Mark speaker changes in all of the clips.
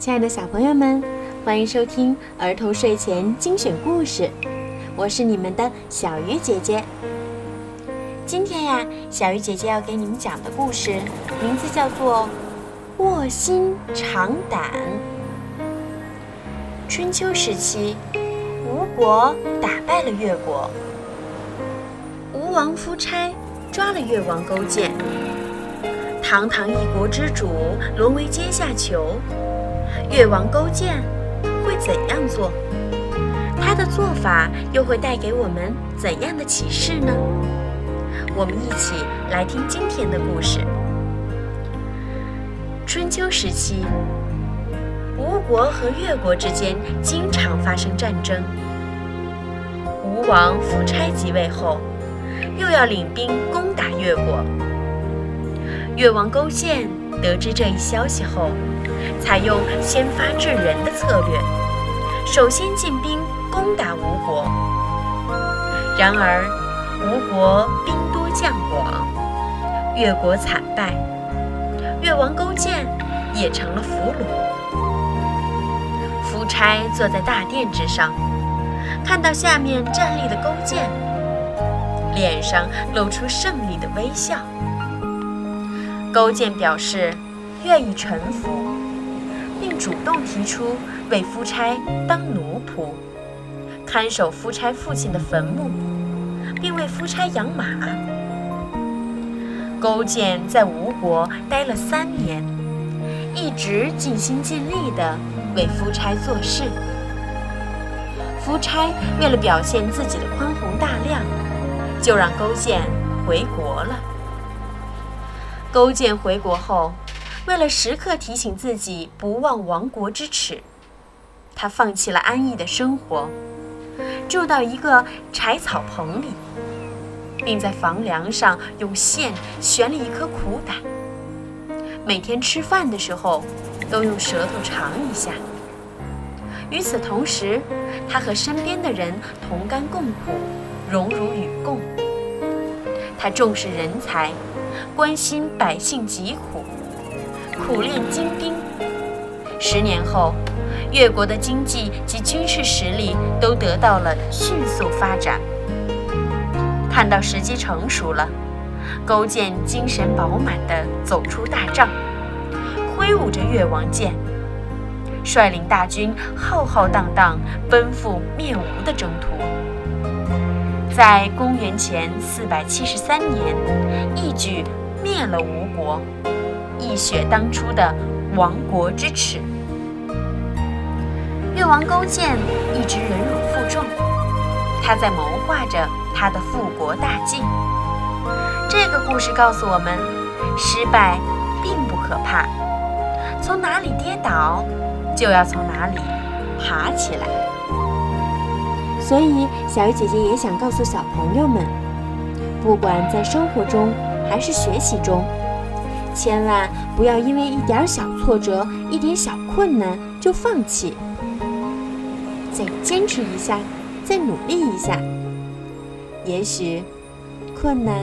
Speaker 1: 亲爱的小朋友们，欢迎收听儿童睡前精选故事，我是你们的小鱼姐姐。今天呀，小鱼姐姐要给你们讲的故事名字叫做《卧薪尝胆》。春秋时期，吴国打败了越国，吴王夫差抓了越王勾践，堂堂一国之主沦为阶下囚。越王勾践会怎样做？他的做法又会带给我们怎样的启示呢？我们一起来听今天的故事。春秋时期，吴国和越国之间经常发生战争。吴王夫差即位后，又要领兵攻打越国。越王勾践得知这一消息后，采用先发制人的策略，首先进兵攻打吴国。然而，吴国兵多将广，越国惨败，越王勾践也成了俘虏。夫差坐在大殿之上，看到下面站立的勾践，脸上露出胜利的微笑。勾践表示愿意臣服。并主动提出为夫差当奴仆，看守夫差父亲的坟墓，并为夫差养马。勾践在吴国待了三年，一直尽心尽力地为夫差做事。夫差为了表现自己的宽宏大量，就让勾践回国了。勾践回国后。为了时刻提醒自己不忘亡国之耻，他放弃了安逸的生活，住到一个柴草棚里，并在房梁上用线悬了一颗苦胆。每天吃饭的时候，都用舌头尝一下。与此同时，他和身边的人同甘共苦，荣辱与共。他重视人才，关心百姓疾苦。苦练精兵，十年后，越国的经济及军事实力都得到了迅速发展。看到时机成熟了，勾践精神饱满地走出大帐，挥舞着越王剑，率领大军浩浩荡荡奔赴灭吴的征途。在公元前四百七十三年，一举灭了吴国。一雪当初的亡国之耻。越王勾践一直忍辱负重，他在谋划着他的复国大计。这个故事告诉我们，失败并不可怕，从哪里跌倒，就要从哪里爬起来。所以，小鱼姐姐也想告诉小朋友们，不管在生活中还是学习中。千万不要因为一点小挫折、一点小困难就放弃，再坚持一下，再努力一下，也许困难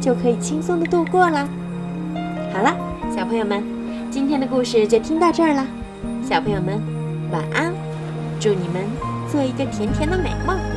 Speaker 1: 就可以轻松的度过了。好了，小朋友们，今天的故事就听到这儿了。小朋友们，晚安，祝你们做一个甜甜的美梦。